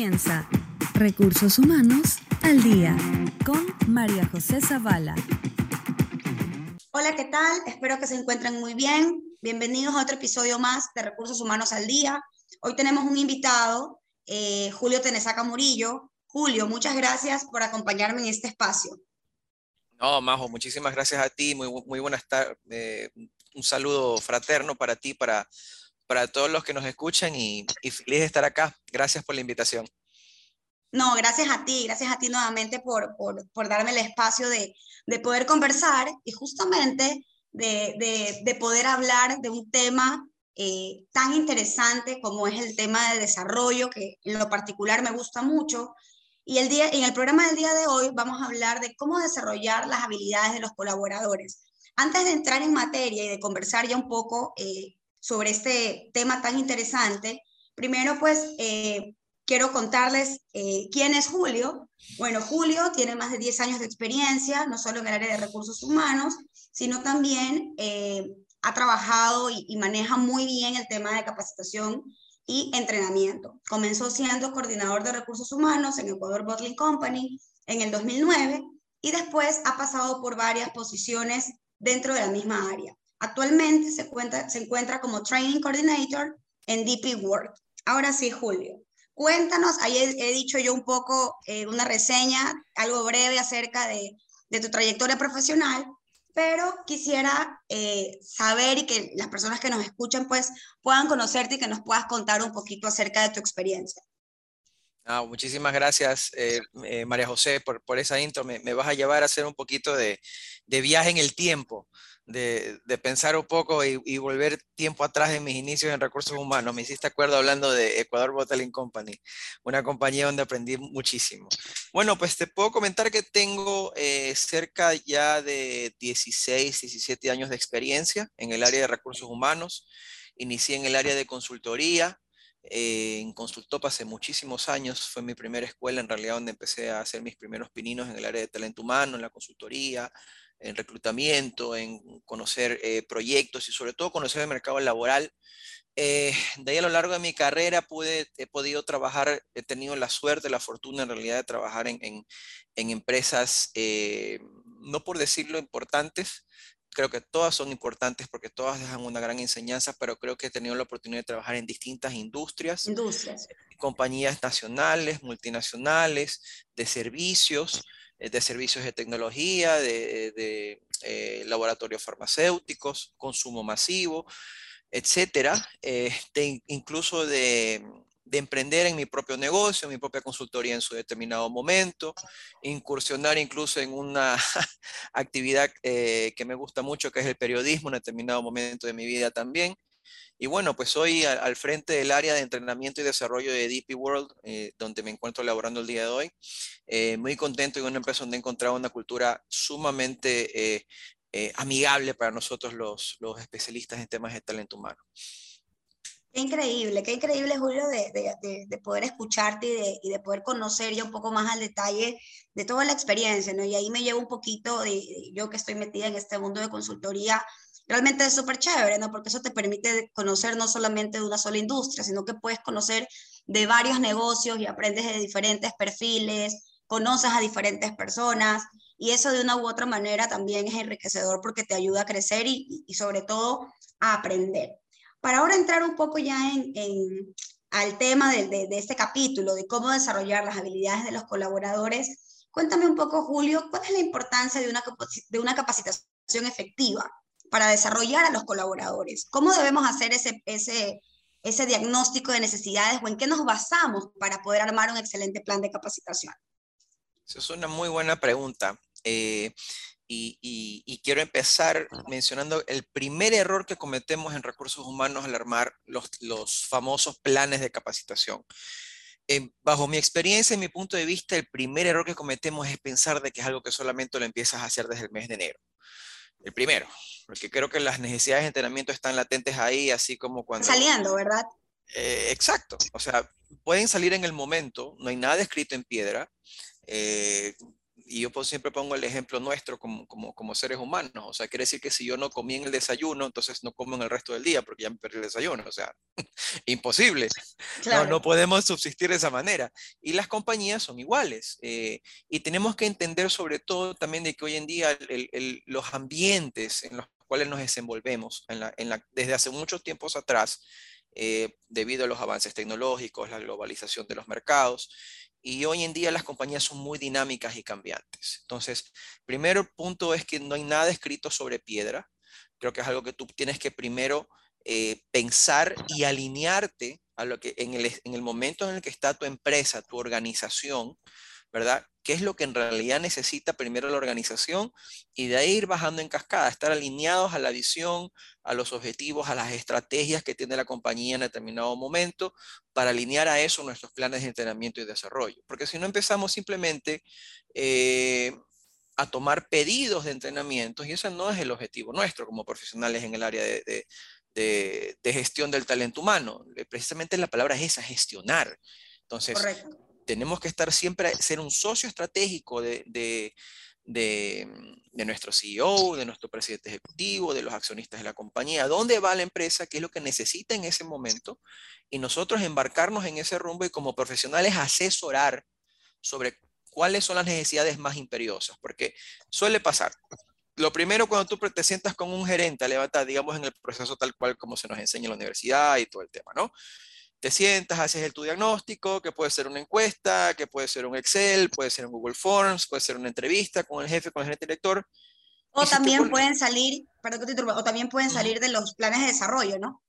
comienza Recursos Humanos al Día con María José Zavala. Hola, ¿qué tal? Espero que se encuentren muy bien. Bienvenidos a otro episodio más de Recursos Humanos al Día. Hoy tenemos un invitado, eh, Julio Tenesaca Murillo. Julio, muchas gracias por acompañarme en este espacio. No, Majo, muchísimas gracias a ti. Muy, muy buenas tardes. Eh, un saludo fraterno para ti, para, para todos los que nos escuchan y, feliz de estar acá. Gracias por la invitación. No, gracias a ti, gracias a ti nuevamente por, por, darme el espacio de, de, poder conversar y justamente de, de, poder hablar de un tema eh, tan interesante como es el tema de desarrollo, que en lo particular me gusta mucho. Y el día, en el programa del día de hoy vamos a hablar de cómo desarrollar las habilidades de los colaboradores. Antes de entrar en materia y de conversar ya un poco eh, sobre este tema tan interesante, primero pues eh, quiero contarles eh, quién es Julio. Bueno, Julio tiene más de 10 años de experiencia, no solo en el área de recursos humanos, sino también ha trabajado y, y maneja muy bien el tema de capacitación y entrenamiento. Comenzó siendo coordinador de recursos humanos en Ecuador Bottling Company en el 2009 y después ha pasado por varias posiciones dentro de la misma área. Actualmente se, se encuentra como Training Coordinator en DP World. Ahora sí, Julio, cuéntanos, ahí he, dicho yo un poco eh, una reseña, algo breve acerca de, de, tu trayectoria profesional, pero quisiera eh, saber y que las personas que nos escuchan pues puedan conocerte y que nos puedas contar un poquito acerca de tu experiencia. Ah, muchísimas gracias, eh, María José, por, por esa intro. Me, me, vas a llevar a hacer un poquito de, de viaje en el tiempo, de, pensar un poco y, y, volver tiempo atrás en mis inicios en recursos humanos. Me hiciste acuerdo hablando de Ecuador Bottling Company, una compañía donde aprendí muchísimo. Bueno, pues te puedo comentar que tengo eh, cerca ya de 16, 17 años de experiencia en el área de recursos humanos. Inicié en el área de consultoría, eh, en Consultop hace muchísimos años, fue mi primera escuela en realidad donde empecé a hacer mis primeros pininos en el área de talento humano, en la consultoría, en reclutamiento, en conocer eh, proyectos y sobre todo conocer el mercado laboral. Eh, de ahí a lo largo de mi carrera pude, he podido trabajar, he tenido la suerte, la fortuna en realidad de trabajar en, en, en empresas, no por decirlo importantes, creo que todas son importantes porque todas dejan una gran enseñanza, pero creo que he tenido la oportunidad de trabajar en distintas industrias, industrias. compañías nacionales, multinacionales, de servicios, eh, de servicios de tecnología, de, eh, laboratorios farmacéuticos, consumo masivo, etcétera, eh, incluso de de emprender en mi propio negocio, mi propia consultoría en su determinado momento, incursionar incluso en una actividad eh, que me gusta mucho, que es el periodismo, en determinado momento de mi vida también. Y bueno, pues hoy al, frente del área de entrenamiento y desarrollo de DP World, eh, donde me encuentro laborando el día de hoy, eh, muy contento y una empresa donde he encontrado una cultura sumamente amigable para nosotros los, los especialistas en temas de talento humano. Qué increíble, qué increíble, Julio, de, de, de poder escucharte y de, y de, poder conocer ya un poco más al detalle de toda la experiencia, ¿no? Y ahí me llevo un poquito de, yo que estoy metida en este mundo de consultoría, realmente es súper chévere, ¿no? Porque eso te permite conocer no solamente de una sola industria, sino que puedes conocer de varios negocios y aprendes de diferentes perfiles, conoces a diferentes personas y eso de una u otra manera también es enriquecedor porque te ayuda a crecer y, y sobre todo a aprender. Para ahora entrar un poco ya en, en al tema de, de, de, este capítulo, de cómo desarrollar las habilidades de los colaboradores, cuéntame un poco, Julio, ¿cuál es la importancia de una, de una capacitación efectiva para desarrollar a los colaboradores? ¿Cómo debemos hacer ese, ese, diagnóstico de necesidades o en qué nos basamos para poder armar un excelente plan de capacitación? Esa es una muy buena pregunta. Eh, y, quiero empezar mencionando el primer error que cometemos en recursos humanos al armar los, los famosos planes de capacitación. Eh, bajo mi experiencia y mi punto de vista, el primer error que cometemos es pensar de que es algo que solamente lo empiezas a hacer desde el mes de enero. El primero, porque creo que las necesidades de entrenamiento están latentes ahí, así como cuando... Saliendo, ¿verdad? Eh, exacto, o sea, pueden salir en el momento, no hay nada escrito en piedra. Eh, y yo siempre pongo el ejemplo nuestro como, como, como, seres humanos. O sea, quiere decir que si yo no comí en el desayuno, entonces no como en el resto del día porque ya me perdí el desayuno. O sea, imposible. No, no, podemos subsistir de esa manera. Y las compañías son iguales. Eh, y tenemos que entender sobre todo también de que hoy en día los ambientes en los cuales nos desenvolvemos en la, en la, desde hace muchos tiempos atrás, eh, debido a los avances tecnológicos, la globalización de los mercados, y hoy en día las compañías son muy dinámicas y cambiantes. Entonces, primero punto es que no hay nada escrito sobre piedra. Creo que es algo que tú tienes que primero eh, pensar y alinearte a lo que en el, en el momento en el que está tu empresa, tu organización, ¿verdad? ¿Qué es lo que en realidad necesita primero la organización? Y de ahí ir bajando en cascada, estar alineados a la visión, a los objetivos, a las estrategias que tiene la compañía en determinado momento, para alinear a eso nuestros planes de entrenamiento y desarrollo. Porque si no empezamos simplemente eh, a tomar pedidos de entrenamiento, y ese no es el objetivo nuestro como profesionales en el área de, gestión del talento humano. Precisamente la palabra es esa, gestionar. Entonces, Correcto tenemos que estar siempre, ser un socio estratégico de, de, de, nuestro CEO, de nuestro presidente ejecutivo, de los accionistas de la compañía, dónde va la empresa, qué es lo que necesita en ese momento, y nosotros embarcarnos en ese rumbo y como profesionales asesorar sobre cuáles son las necesidades más imperiosas, porque suele pasar. Lo primero cuando tú te sientas con un gerente a levantar, digamos, en el proceso tal cual como se nos enseña en la universidad y todo el tema, ¿no? Te sientas, haces el tu diagnóstico, que puede ser una encuesta, que puede ser un Excel, puede ser un Google Forms, puede ser una entrevista con el jefe, con el gerente director. O también pueden salir, perdón que te o también pueden salir de los planes de desarrollo, ¿no?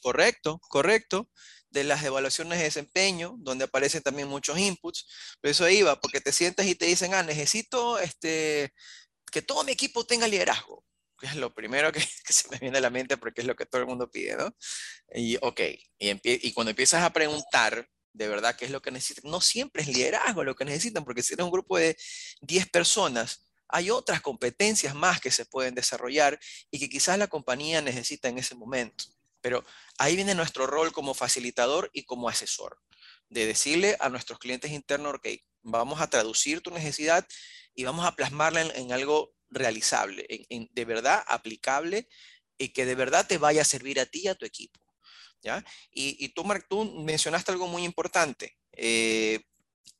Correcto, correcto. De las evaluaciones de desempeño, donde aparecen también muchos inputs. Pero eso iba, porque te sientas y te dicen, ah, necesito este, que todo mi equipo tenga liderazgo es lo primero que, se me viene a la mente porque es lo que todo el mundo pide, ¿no? Y, ok, y, y cuando empiezas a preguntar de verdad qué es lo que necesitan, no siempre es liderazgo lo que necesitan, porque si eres un grupo de 10 personas, hay otras competencias más que se pueden desarrollar y que quizás la compañía necesita en ese momento. Pero ahí viene nuestro rol como facilitador y como asesor, de decirle a nuestros clientes internos, ok, vamos a traducir tu necesidad y vamos a plasmarla en algo realizable, en, de verdad aplicable y que de verdad te vaya a servir a ti y a tu equipo. ¿ya? Y, tú, Mark, tú mencionaste algo muy importante. Eh,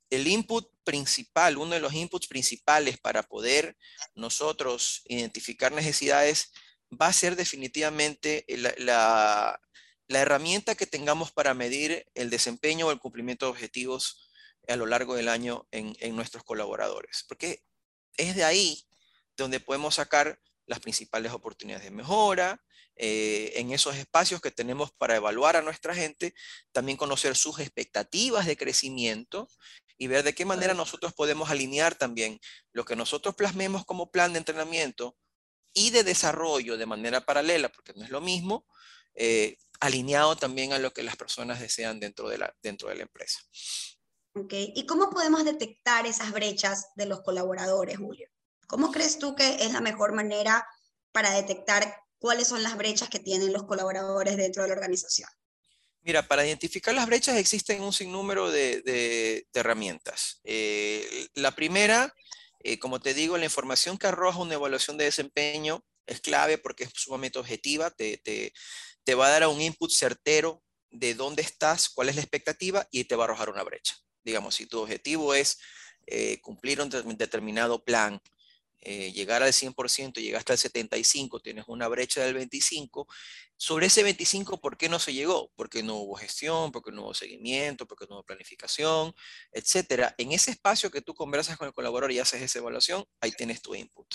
el input principal, uno de los inputs principales para poder nosotros identificar necesidades va a ser definitivamente la, herramienta que tengamos para medir el desempeño o el cumplimiento de objetivos a lo largo del año en, en nuestros colaboradores. Porque es de ahí donde podemos sacar las principales oportunidades de mejora, eh, en esos espacios que tenemos para evaluar a nuestra gente, también conocer sus expectativas de crecimiento y ver de qué manera nosotros podemos alinear también lo que nosotros plasmemos como plan de entrenamiento y de desarrollo de manera paralela, porque no es lo mismo, eh, alineado también a lo que las personas desean dentro de la, dentro de la empresa. Okay. ¿Y cómo podemos detectar esas brechas de los colaboradores, Julio? ¿Cómo crees tú que es la mejor manera para detectar cuáles son las brechas que tienen los colaboradores dentro de la organización? Mira, para identificar las brechas existen un sinnúmero de, herramientas. Eh, la primera, eh, como te digo, la información que arroja una evaluación de desempeño es clave porque es sumamente objetiva, te, te va a dar un input certero de dónde estás, cuál es la expectativa y te va a arrojar una brecha. Digamos, si tu objetivo es eh, cumplir un determinado plan eh, llegar al 100%, llegaste al 75%, tienes una brecha del 25%, sobre ese 25%, ¿por qué no se llegó? Porque no hubo gestión, porque no hubo seguimiento, porque no hubo planificación, etcétera. En ese espacio que tú conversas con el colaborador y haces esa evaluación, ahí tienes tu input.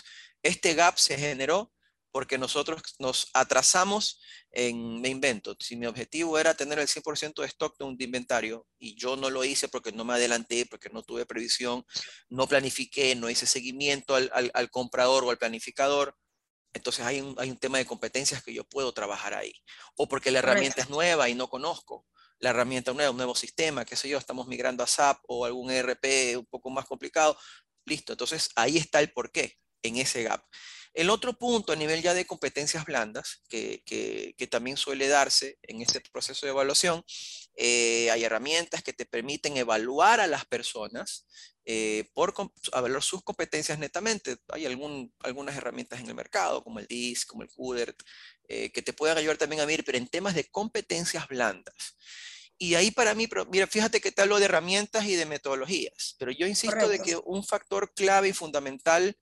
Este gap se generó porque nosotros nos atrasamos en, me invento, si mi objetivo era tener el 100% de stock de un inventario y yo no lo hice porque no me adelanté, porque no tuve previsión, no planifiqué, no hice seguimiento al, al, comprador o al planificador, entonces hay un, hay un, tema de competencias que yo puedo trabajar ahí. O porque la herramienta es nueva y no conozco la herramienta nueva, un nuevo sistema, qué sé yo, estamos migrando a SAP o algún ERP un poco más complicado, listo. Entonces ahí está el porqué en ese gap. El otro punto a nivel ya de competencias blandas, que, también suele darse en este proceso de evaluación, eh, hay herramientas que te permiten evaluar a las personas eh, por evaluar sus competencias netamente. Hay algún, algunas herramientas en el mercado, como el DIS, como el CUDERT, eh, que te pueden ayudar también a ver, pero en temas de competencias blandas. Y ahí para mí, mira, fíjate que te hablo de herramientas y de metodologías, pero yo insisto de que un factor clave y fundamental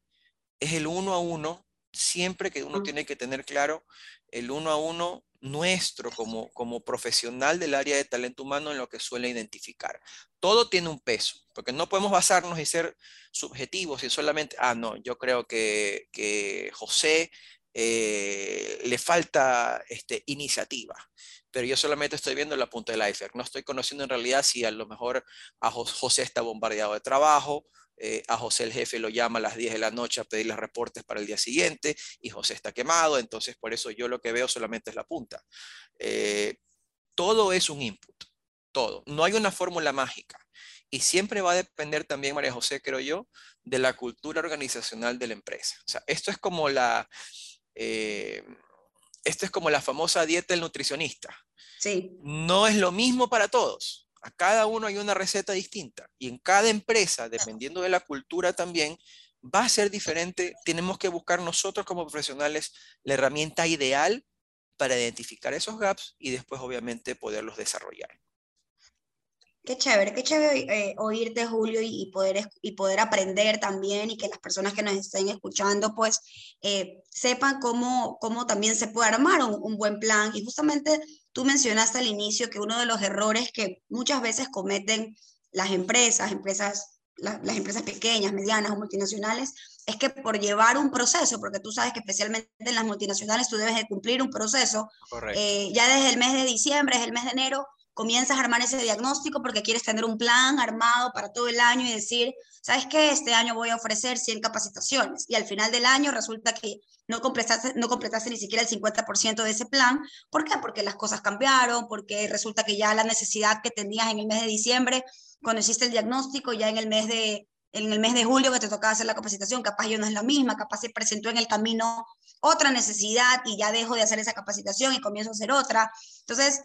es el uno a uno, siempre que uno tiene que tener claro el uno a uno nuestro como, como profesional del área de talento humano en lo que suele identificar. Todo tiene un peso, porque no podemos basarnos y ser subjetivos y solamente, ah, no, yo creo que, que José eh, le falta este, iniciativa, pero yo solamente estoy viendo la punta del iceberg, no estoy conociendo en realidad si a lo mejor a José está bombardeado de trabajo, eh, a José el jefe lo llama a las 10 de la noche a pedir los reportes para el día siguiente y José está quemado, entonces por eso yo lo que veo solamente es la punta. Eh, todo es un input, todo. No hay una fórmula mágica. Y siempre va a depender también, María José, creo yo, de la cultura organizacional de la empresa. O sea, esto es como la, eh, esto es como la famosa dieta del nutricionista. Sí. No es lo mismo para todos a cada uno hay una receta distinta y en cada empresa, dependiendo de la cultura también, va a ser diferente. Tenemos que buscar nosotros como profesionales la herramienta ideal para identificar esos gaps y después obviamente poderlos desarrollar. Qué chévere, qué chévere eh, oírte, Julio, y, poder, y poder aprender también y que las personas que nos estén escuchando, pues, eh, sepan cómo, cómo también se puede armar un, un, buen plan. Y justamente tú mencionaste al inicio que uno de los errores que muchas veces cometen las empresas, empresas las empresas pequeñas, medianas o multinacionales, es que por llevar un proceso, porque tú sabes que especialmente en las multinacionales tú debes de cumplir un proceso, eh, ya desde el mes de diciembre, desde el mes de enero, comienzas a armar ese diagnóstico porque quieres tener un plan armado para todo el año y decir, ¿sabes qué? Este año voy a ofrecer 100 capacitaciones y al final del año resulta que no completaste, no completaste ni siquiera el 50% de ese plan. ¿Por qué? Porque las cosas cambiaron, porque resulta que ya la necesidad que tenías en el mes de diciembre, cuando hiciste el diagnóstico, ya en el mes de, en el mes de julio que te tocaba hacer la capacitación, capaz ya no es la misma, capaz se presentó en el camino otra necesidad y ya dejo de hacer esa capacitación y comienzo a hacer otra. Entonces,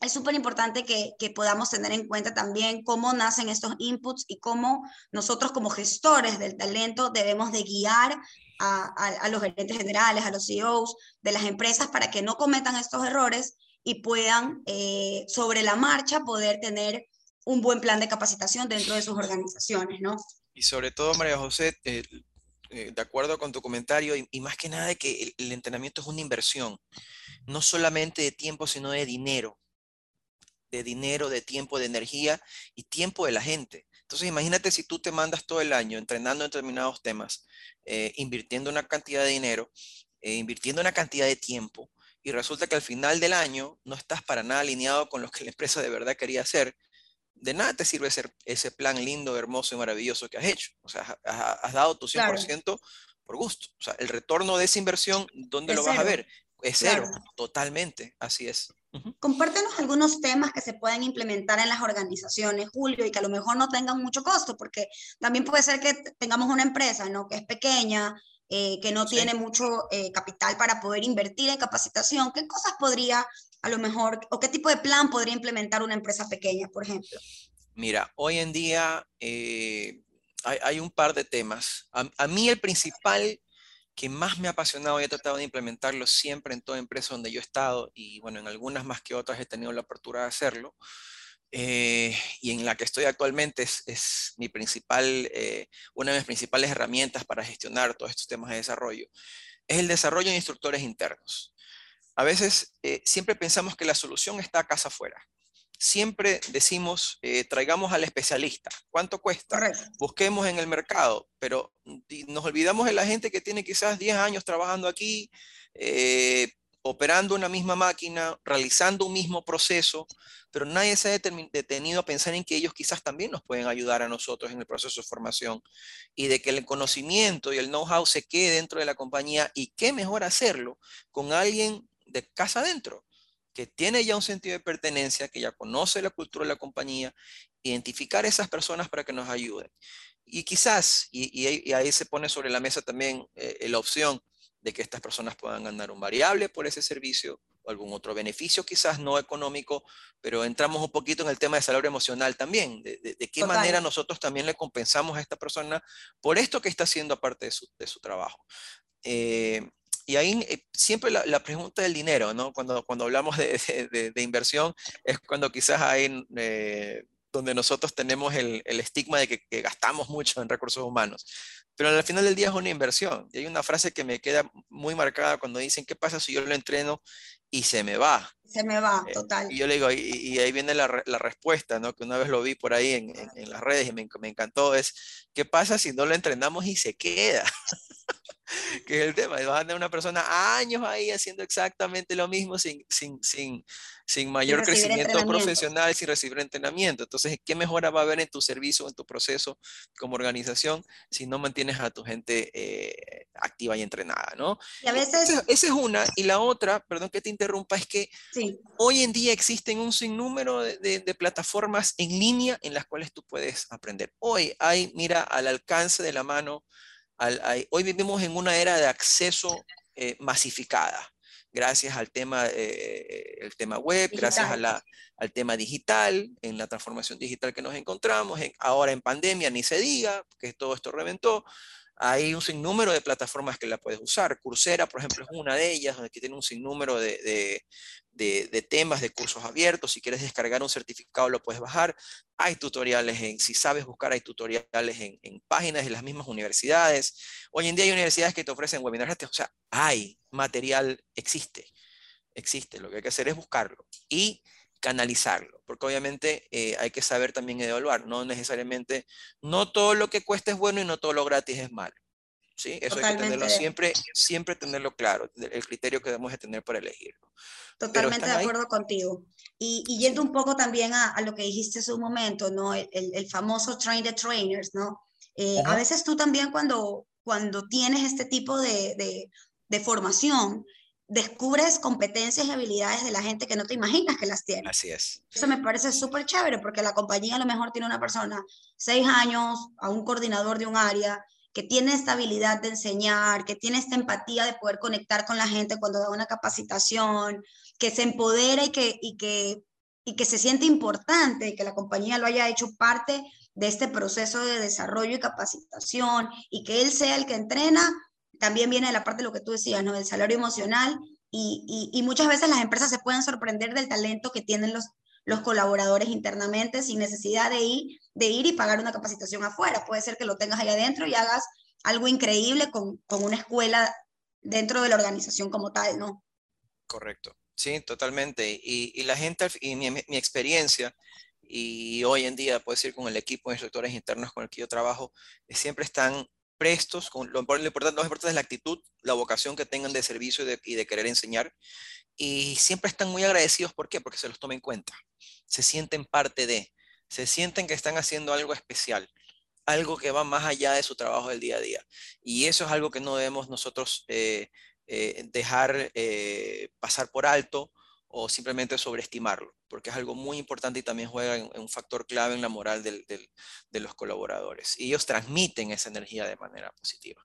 es súper importante que, podamos tener en cuenta también cómo nacen estos inputs y cómo nosotros como gestores del talento debemos de guiar a, los gerentes generales, a los CEOs de las empresas para que no cometan estos errores y puedan eh, sobre la marcha poder tener un buen plan de capacitación dentro de sus organizaciones, ¿no? Y sobre todo, María José, eh, eh, de acuerdo con tu comentario, y, más que nada de que el entrenamiento es una inversión, no solamente de tiempo, sino de dinero de dinero, de tiempo, de energía y tiempo de la gente. Entonces imagínate si tú te mandas todo el año entrenando en determinados temas, eh, invirtiendo una cantidad de dinero, eh, invirtiendo una cantidad de tiempo, y resulta que al final del año no estás para nada alineado con lo que la empresa de verdad quería hacer, de nada te sirve ese, ese plan lindo, hermoso y maravilloso que has hecho. O sea, has, dado tu 100% por gusto. O sea, el retorno de esa inversión, ¿dónde lo vas a ver? Es cero, totalmente, así es. Compártenos algunos temas que se pueden implementar en las organizaciones, Julio, y que a lo mejor no tengan mucho costo, porque también puede ser que tengamos una empresa ¿no? que es pequeña, eh, que no tiene mucho eh, capital para poder invertir en capacitación. ¿Qué cosas podría, a lo mejor, o qué tipo de plan podría implementar una empresa pequeña, por ejemplo? Mira, hoy en día eh, hay, un par de temas. a mí el principal que más me ha apasionado y he tratado de implementarlo siempre en toda empresa donde yo he estado y bueno, en algunas más que otras he tenido la apertura de hacerlo. Eh, y en la que estoy actualmente es, mi principal, eh, una de mis principales herramientas para gestionar todos estos temas de desarrollo, es el desarrollo de instructores internos. A veces eh, siempre pensamos que la solución está a casa afuera siempre decimos, eh, traigamos al especialista. ¿Cuánto cuesta? Busquemos en el mercado, pero nos olvidamos de la gente que tiene quizás 10 años trabajando aquí, eh, operando una misma máquina, realizando un mismo proceso, pero nadie se ha detenido a pensar en que ellos quizás también nos pueden ayudar a nosotros en el proceso de formación y de que el conocimiento y el know-how se quede dentro de la compañía y qué mejor hacerlo con alguien de casa adentro que tiene ya un sentido de pertenencia, que ya conoce la cultura de la compañía, identificar a esas personas para que nos ayuden. Y quizás, y, ahí se pone sobre la mesa también eh, la opción de que estas personas puedan ganar un variable por ese servicio o algún otro beneficio, quizás no económico, pero entramos un poquito en el tema de salario emocional también, de, qué manera nosotros también le compensamos a esta persona por esto que está haciendo aparte de su, de su trabajo. Eh, y ahí eh, siempre la, pregunta del dinero, ¿no? Cuando, cuando hablamos de, de, inversión, es cuando quizás hay eh, donde nosotros tenemos el, el estigma de que, que, gastamos mucho en recursos humanos. Pero al final del día es una inversión. Y hay una frase que me queda muy marcada cuando dicen, ¿qué pasa si yo lo entreno y se me va? Se me va, total. y yo le digo, y, ahí viene la, la, respuesta, ¿no? Que una vez lo vi por ahí en, en, en las redes y me, me, encantó, es, ¿qué pasa si no lo entrenamos y se queda? que es el tema. Vas a tener una persona años ahí haciendo exactamente lo mismo sin, sin, sin, sin mayor crecimiento profesional, sin recibir entrenamiento. Entonces, ¿qué mejora va a haber en tu servicio, en tu proceso como organización si no mantienes a tu gente eh, activa y entrenada, ¿no? Y a veces... Esa, es una. Y la otra, perdón que te interrumpa, es que hoy en día existen un sinnúmero de, de, de plataformas en línea en las cuales tú puedes aprender. Hoy hay, mira, al alcance de la mano hoy vivimos en una era de acceso eh, masificada, gracias al tema, eh, el tema web, gracias a la, al tema digital, en la transformación digital que nos encontramos, ahora en pandemia ni se diga, que todo esto reventó, hay un sinnúmero de plataformas que la puedes usar. Coursera, por ejemplo, es una de ellas, donde tiene un sinnúmero de, de, temas, de cursos abiertos. Si quieres descargar un certificado, lo puedes bajar. Hay tutoriales en, si sabes buscar, hay tutoriales en, en páginas de las mismas universidades. Hoy en día hay universidades que te ofrecen webinars, o sea, hay material, existe, existe. Lo que hay que hacer es buscarlo y canalizarlo, porque obviamente eh, hay que saber también evaluar, no necesariamente, no todo lo que cuesta es bueno y no todo lo gratis es malo. ¿sí? Eso hay que tenerlo siempre, siempre tenerlo claro, el criterio que debemos de tener para elegirlo. Totalmente de acuerdo contigo. Y, y, yendo un poco también a, a, lo que dijiste hace un momento, ¿no? El, el, famoso train the trainers, ¿no? Eh, a veces tú también cuando, cuando tienes este tipo de, de, de formación, descubres competencias y habilidades de la gente que no te imaginas que las tiene. Así es. Eso me parece súper chévere porque la compañía a lo mejor tiene una persona, seis años, a un coordinador de un área, que tiene esta habilidad de enseñar, que tiene esta empatía de poder conectar con la gente cuando da una capacitación, que se empodera y que, y que, y que se siente importante, que la compañía lo haya hecho parte de este proceso de desarrollo y capacitación y que él sea el que entrena también viene de la parte de lo que tú decías, ¿no? Del salario emocional y, y, muchas veces las empresas se pueden sorprender del talento que tienen los, los colaboradores internamente sin necesidad de ir, de ir y pagar una capacitación afuera. Puede ser que lo tengas ahí adentro y hagas algo increíble con, con una escuela dentro de la organización como tal, ¿no? Correcto, sí, totalmente. Y, y la gente, y mi, mi, experiencia, y hoy en día, puedo decir, con el equipo de instructores internos con el que yo trabajo, siempre están prestos, con, lo, importante, lo importante es la actitud, la vocación que tengan de servicio y de, querer enseñar. Y siempre están muy agradecidos, ¿por qué? Porque se los tomen en cuenta. Se sienten parte de, se sienten que están haciendo algo especial, algo que va más allá de su trabajo del día a día. Y eso es algo que no debemos nosotros eh, eh, dejar eh, pasar por alto o simplemente sobreestimarlo, porque es algo muy importante y también juega en, un factor clave en la moral del, del, de los colaboradores. Y ellos transmiten esa energía de manera positiva.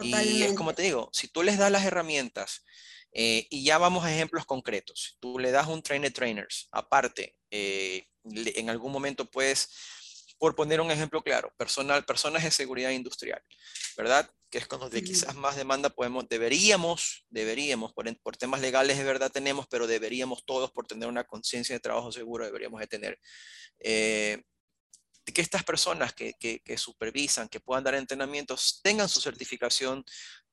Y es como te digo, si tú les das las herramientas, eh, y ya vamos a ejemplos concretos, tú le das un trainer trainers, aparte, eh, en algún momento puedes por poner un ejemplo claro, personal, personas de seguridad industrial, ¿verdad? Que es con donde quizás más demanda podemos, deberíamos, deberíamos, por, por temas legales de verdad tenemos, pero deberíamos todos, por tener una conciencia de trabajo seguro, deberíamos de tener. Eh, que estas personas que, que, que, supervisan, que puedan dar entrenamientos, tengan su certificación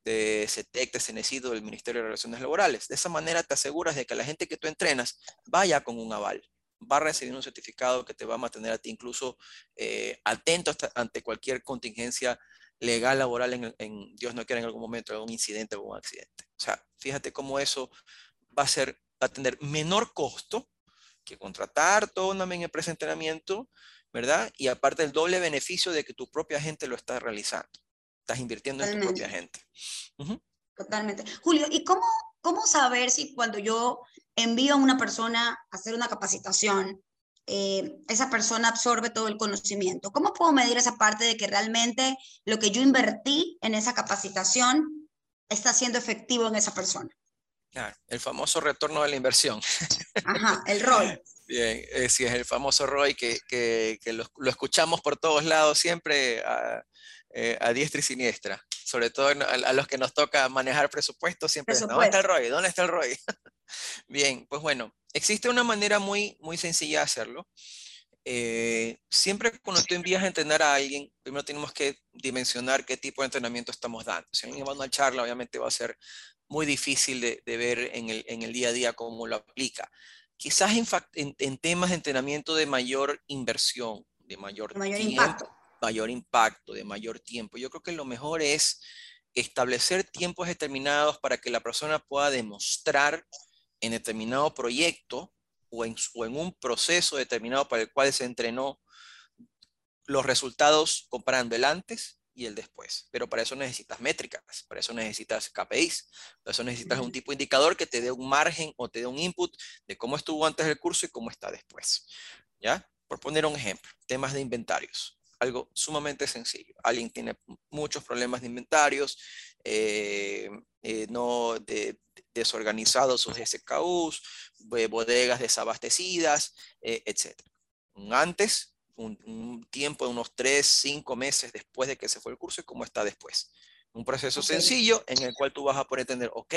de CETEC, de CENESIDO, del Ministerio de Relaciones Laborales. De esa manera te aseguras de que la gente que tú entrenas vaya con un aval va a recibir un certificado que te va a mantener a ti incluso eh, atento ante cualquier contingencia legal, laboral, en, Dios no quiera en algún momento, algún incidente o un accidente. O sea, fíjate cómo eso va a ser, va a tener menor costo que contratar toda una empresa de entrenamiento, ¿verdad? Y aparte el doble beneficio de que tu propia gente lo está realizando. Estás invirtiendo en tu propia gente. Totalmente. Julio, ¿y cómo, cómo saber si cuando yo envío a una persona a hacer una capacitación, eh, esa persona absorbe todo el conocimiento. ¿Cómo puedo medir esa parte de que realmente lo que yo invertí en esa capacitación está siendo efectivo en esa persona. el famoso retorno de la inversión. Ajá, el ROI. Bien, eh, sí, es el famoso ROI que, que, que lo, lo, escuchamos por todos lados siempre a, eh, a diestra y siniestra. Sobre todo a, los que nos toca manejar presupuestos, siempre ¿dónde está el ROI? ¿Dónde está el ROI? Bien, pues bueno, existe una manera muy, muy sencilla de hacerlo. Eh, siempre cuando tú envías a entrenar a alguien, primero tenemos que dimensionar qué tipo de entrenamiento estamos dando. Si alguien va a una charla, obviamente va a ser muy difícil de, ver en el, en el, día a día cómo lo aplica. Quizás en, en, temas de entrenamiento de mayor inversión, de mayor, mayor impacto. Mayor impacto, de mayor tiempo. Yo creo que lo mejor es establecer tiempos determinados para que la persona pueda demostrar en determinado proyecto o en, en un proceso determinado para el cual se entrenó los resultados comparando el antes y el después. Pero para eso necesitas métricas, para eso necesitas KPIs, para eso necesitas un tipo de indicador que te dé un margen o te dé un input de cómo estuvo antes del curso y cómo está después. ¿Ya? Por poner un ejemplo, temas de inventarios. Algo sumamente sencillo. Alguien tiene muchos problemas de inventarios, eh, eh, no de, desorganizados sus SKUs, bodegas desabastecidas, eh, etc. Antes, un, tiempo de unos 3, 5 meses después de que se fue el curso y cómo está después. Un proceso sencillo en el cual tú vas a poder entender, ok,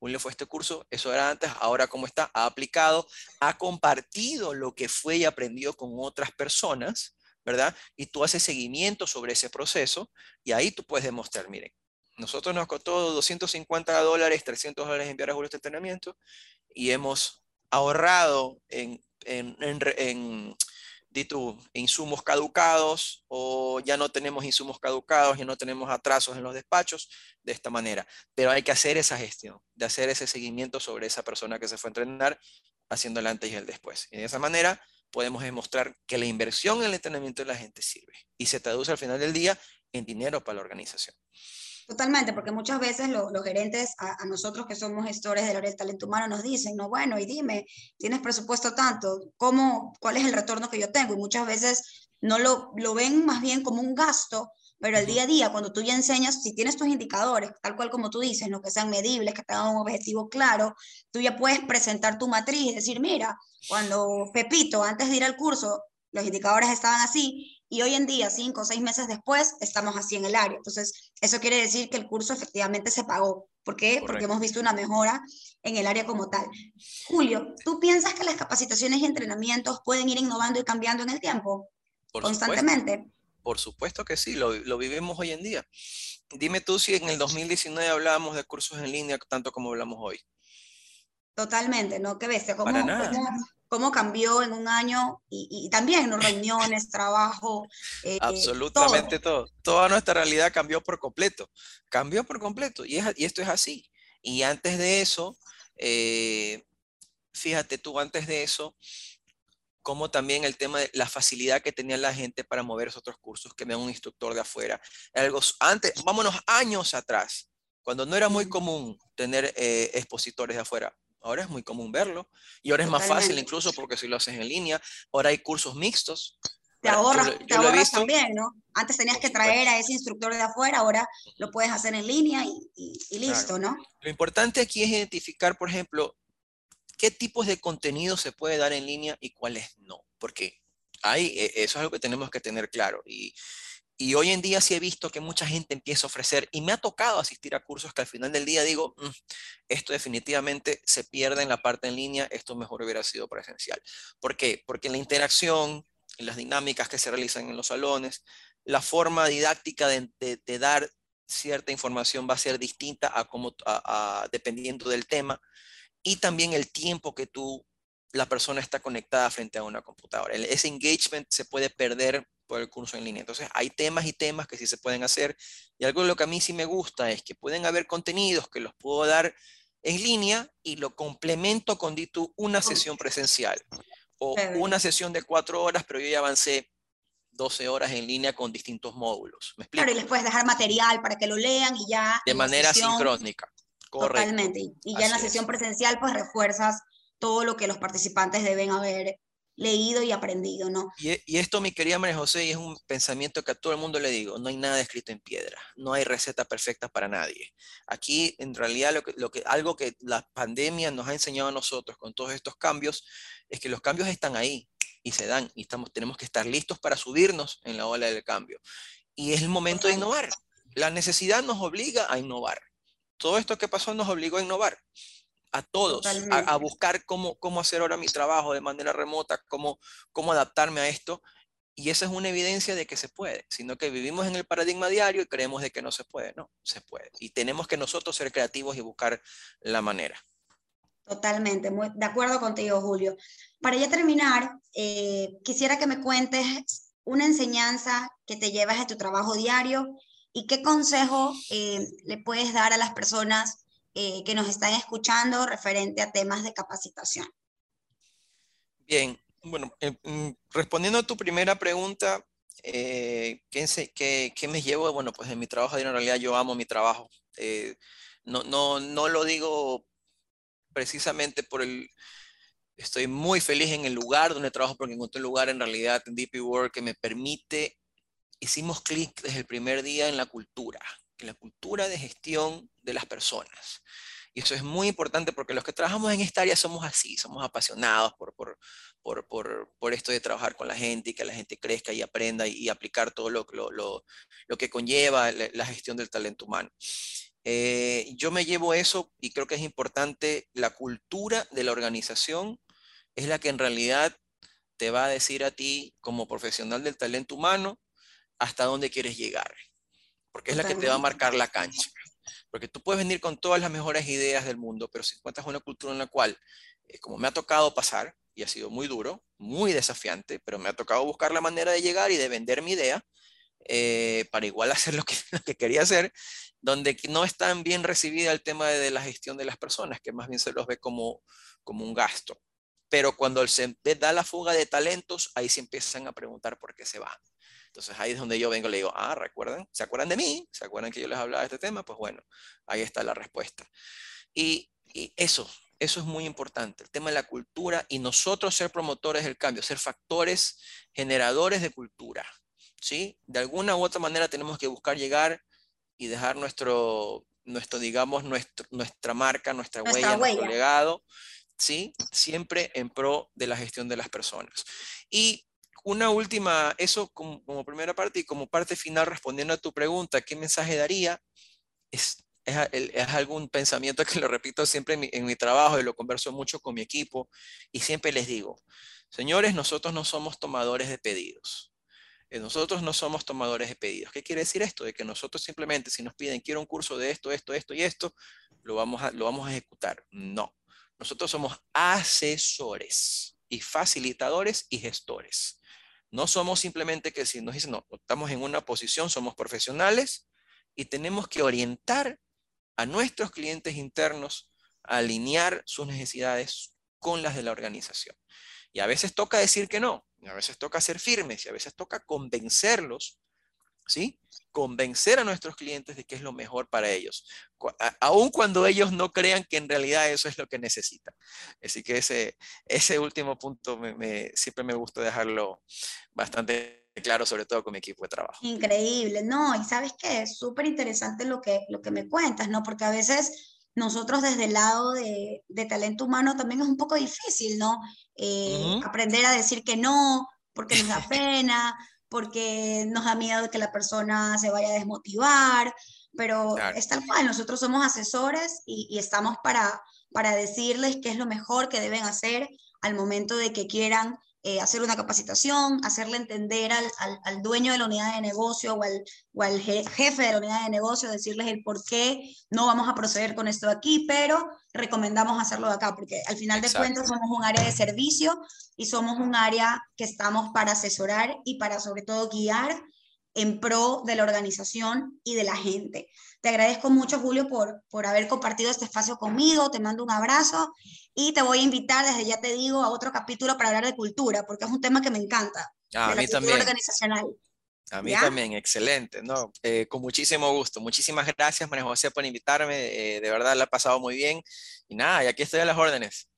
le fue este curso, eso era antes, ahora cómo está, ha aplicado, ha compartido lo que fue y aprendió con otras personas, ¿verdad? Y tú haces seguimiento sobre ese proceso y ahí tú puedes demostrar, miren, nosotros nos costó 250 dólares, 300 dólares enviar a Julio este entrenamiento y hemos ahorrado en, en, en, insumos caducados o ya no tenemos insumos caducados, y no tenemos atrasos en los despachos de esta manera. Pero hay que hacer esa gestión, de hacer ese seguimiento sobre esa persona que se fue a entrenar, haciendo el antes y el después. Y de esa manera podemos demostrar que la inversión en el entrenamiento de la gente sirve y se traduce al final del día en dinero para la organización. Totalmente, porque muchas veces los gerentes, a, nosotros que somos gestores del área del talento humano, nos dicen, no, bueno, y dime, tienes presupuesto tanto, ¿cómo, ¿cuál es el retorno que yo tengo? Y muchas veces no lo, lo ven más bien como un gasto, pero el día a día, cuando tú ya enseñas, si tienes tus indicadores, tal cual como tú dices, ¿no? que sean medibles, que tengan un objetivo claro, tú ya puedes presentar tu matriz y decir, mira, cuando Pepito, antes de ir al curso, los indicadores estaban así, y hoy en día, cinco o seis meses después, estamos así en el área. Entonces, eso quiere decir que el curso efectivamente se pagó. ¿Por qué? Porque hemos visto una mejora en el área como tal. Julio, ¿tú piensas que las capacitaciones y entrenamientos pueden ir innovando y cambiando en el tiempo? constantemente. Por supuesto que sí, lo, lo, vivimos hoy en día. Dime tú si en el 2019 hablábamos de cursos en línea tanto como hablamos hoy. Totalmente, ¿no? ¿Qué ves? ¿Cómo, cómo cambió en un año y, también en reuniones, trabajo. Eh, Absolutamente todo. Toda nuestra realidad cambió por completo. Cambió por completo y, y esto es así. Y antes de eso, eh, fíjate tú, antes de eso, como también el tema de la facilidad que tenía la gente para mover esos otros cursos, que vean un instructor de afuera. Algo antes, vámonos años atrás, cuando no era muy común tener eh, expositores de afuera. Ahora es muy común verlo y ahora es más fácil incluso porque si lo haces en línea, ahora hay cursos mixtos. Te ahorras, te ahorras también, ¿no? Antes tenías que traer a ese instructor de afuera, ahora lo puedes hacer en línea y, y, listo, ¿no? Lo importante aquí es identificar, por ejemplo, qué tipos de contenido se puede dar en línea y cuáles no, porque hay, e, eso es algo que tenemos que tener claro. Y, y hoy en día sí he visto que mucha gente empieza a ofrecer, y me ha tocado asistir a cursos que al final del día digo, mm, esto definitivamente se pierde en la parte en línea, esto mejor hubiera sido presencial. ¿Por qué? Porque la interacción, en las dinámicas que se realizan en los salones, la forma didáctica de, dar cierta información va a ser distinta a cómo, dependiendo del tema, y también el tiempo que tú, la persona está conectada frente a una computadora. Ese engagement se puede perder el curso en línea. Entonces, hay temas y temas que sí se pueden hacer. Y algo de lo que a mí sí me gusta es que pueden haber contenidos que los puedo dar en línea y lo complemento con Ditu una sesión presencial o una sesión de cuatro horas, pero yo ya avancé 12 horas en línea con distintos módulos. ¿Me Claro, y les puedes dejar material para que lo lean y ya. De manera sincrónica. Correcto. Totalmente. Y ya en la sesión presencial, pues refuerzas todo lo que los participantes deben haber leído y aprendido, ¿no? Y, esto, mi querida María José, es un pensamiento que a todo el mundo le digo, no hay nada escrito en piedra, no hay receta perfecta para nadie. Aquí, en realidad, lo que, lo que, algo que la pandemia nos ha enseñado a nosotros con todos estos cambios, es que los cambios están ahí y se dan, y estamos, tenemos que estar listos para subirnos en la ola del cambio. Y es el momento de innovar. La necesidad nos obliga a innovar. Todo esto que pasó nos obligó a innovar a todos, a, buscar cómo, cómo hacer ahora mi trabajo de manera remota, cómo, cómo adaptarme a esto. Y esa es una evidencia de que se puede, sino que vivimos en el paradigma diario y creemos de que no se puede. No, se puede. Y tenemos que nosotros ser creativos y buscar la manera. Totalmente, muy de acuerdo contigo, Julio. Para ya terminar, eh, quisiera que me cuentes una enseñanza que te llevas de tu trabajo diario y qué consejo eh, le puedes dar a las personas eh, que nos están escuchando referente a temas de capacitación. Bien, bueno, eh, mm, respondiendo a tu primera pregunta, eh, ¿qué, ¿qué, me llevo? Bueno, pues en mi trabajo, en realidad yo amo mi trabajo. no, no, no lo digo precisamente por el... Estoy muy feliz en el lugar donde trabajo porque encontré un lugar en realidad en DP Work que me permite, hicimos clic desde el primer día en la cultura la cultura de gestión de las personas. Y eso es muy importante porque los que trabajamos en esta área somos así, somos apasionados por, por, por, por, esto de trabajar con la gente y que la gente crezca y aprenda y, aplicar todo lo, lo, lo, lo, que conlleva la, gestión del talento humano. Eh, yo me llevo eso y creo que es importante, la cultura de la organización es la que en realidad te va a decir a ti como profesional del talento humano hasta dónde quieres llegar porque es la que te va a marcar la cancha. Porque tú puedes venir con todas las mejores ideas del mundo, pero si encuentras una cultura en la cual, eh, como me ha tocado pasar, y ha sido muy duro, muy desafiante, pero me ha tocado buscar la manera de llegar y de vender mi idea eh, para igual hacer lo que, que, quería hacer, donde no es tan bien recibida el tema de, la gestión de las personas, que más bien se los ve como, como un gasto. Pero cuando se da la fuga de talentos, ahí se empiezan a preguntar por qué se van. Entonces ahí es donde yo vengo y le digo, ah, ¿recuerdan? ¿Se acuerdan de mí? ¿Se acuerdan que yo les hablaba de este tema? Pues bueno, ahí está la respuesta. Y, eso, eso es muy importante, el tema de la cultura y nosotros ser promotores del cambio, ser factores generadores de cultura. ¿sí? De alguna u otra manera tenemos que buscar llegar y dejar nuestro, nuestro digamos, nuestro, nuestra marca, nuestra, huella, nuestro legado, ¿sí? Siempre en pro de la gestión de las personas. Y una última, eso como, primera parte y como parte final respondiendo a tu pregunta, ¿qué mensaje daría? Es, es, algún pensamiento que lo repito siempre en mi, trabajo y lo converso mucho con mi equipo y siempre les digo, señores, nosotros no somos tomadores de pedidos. Eh, nosotros no somos tomadores de pedidos. ¿Qué quiere decir esto? De que nosotros simplemente si nos piden, quiero un curso de esto, esto, esto y esto, lo vamos a, lo vamos a ejecutar. No. Nosotros somos asesores y facilitadores y gestores. No somos simplemente que si nos dicen, no, estamos en una posición, somos profesionales y tenemos que orientar a nuestros clientes internos a alinear sus necesidades con las de la organización. Y a veces toca decir que no, a veces toca ser firmes y a veces toca convencerlos ¿sí? Convencer a nuestros clientes de que es lo mejor para ellos, aun cuando ellos no crean que en realidad eso es lo que necesitan. Así que ese, ese último punto me, siempre me gusta dejarlo bastante claro, sobre todo con mi equipo de trabajo. Increíble, no, y sabes que es súper interesante lo que, lo que me cuentas, ¿no? Porque a veces nosotros desde el lado de, de talento humano también es un poco difícil, ¿no? Eh, aprender a decir que no, porque nos da pena, porque nos da miedo que la persona se vaya a desmotivar, pero es tal cual, nosotros somos asesores y, estamos para, para decirles qué es lo mejor que deben hacer al momento de que quieran eh, hacer una capacitación, hacerle entender al, al, dueño de la unidad de negocio o al, o al, jefe de la unidad de negocio, decirles el por qué no vamos a proceder con esto aquí, pero recomendamos hacerlo de acá, porque al final de cuentas somos un área de servicio y somos un área que estamos para asesorar y para sobre todo guiar en pro de la organización y de la gente. Te agradezco mucho, Julio, por, por haber compartido este espacio conmigo, te mando un abrazo y te voy a invitar, desde ya te digo, a otro capítulo para hablar de cultura, porque es un tema que me encanta. a mí también. organizacional. A mí también, excelente, ¿no? Eh, con muchísimo gusto. Muchísimas gracias, María José, por invitarme. Eh, de verdad, la he pasado muy bien. Y nada, y aquí estoy a las órdenes.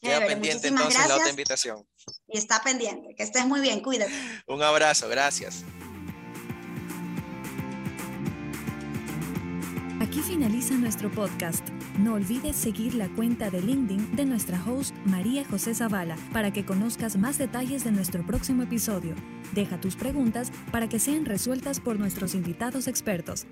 Queda pendiente entonces la otra invitación. Y está pendiente. Que estés muy bien, cuídate. Un abrazo, gracias. Aquí finaliza nuestro podcast. No olvides seguir la cuenta de LinkedIn de nuestra host María José Zavala para que conozcas más detalles de nuestro próximo episodio. Deja tus preguntas para que sean resueltas por nuestros invitados expertos.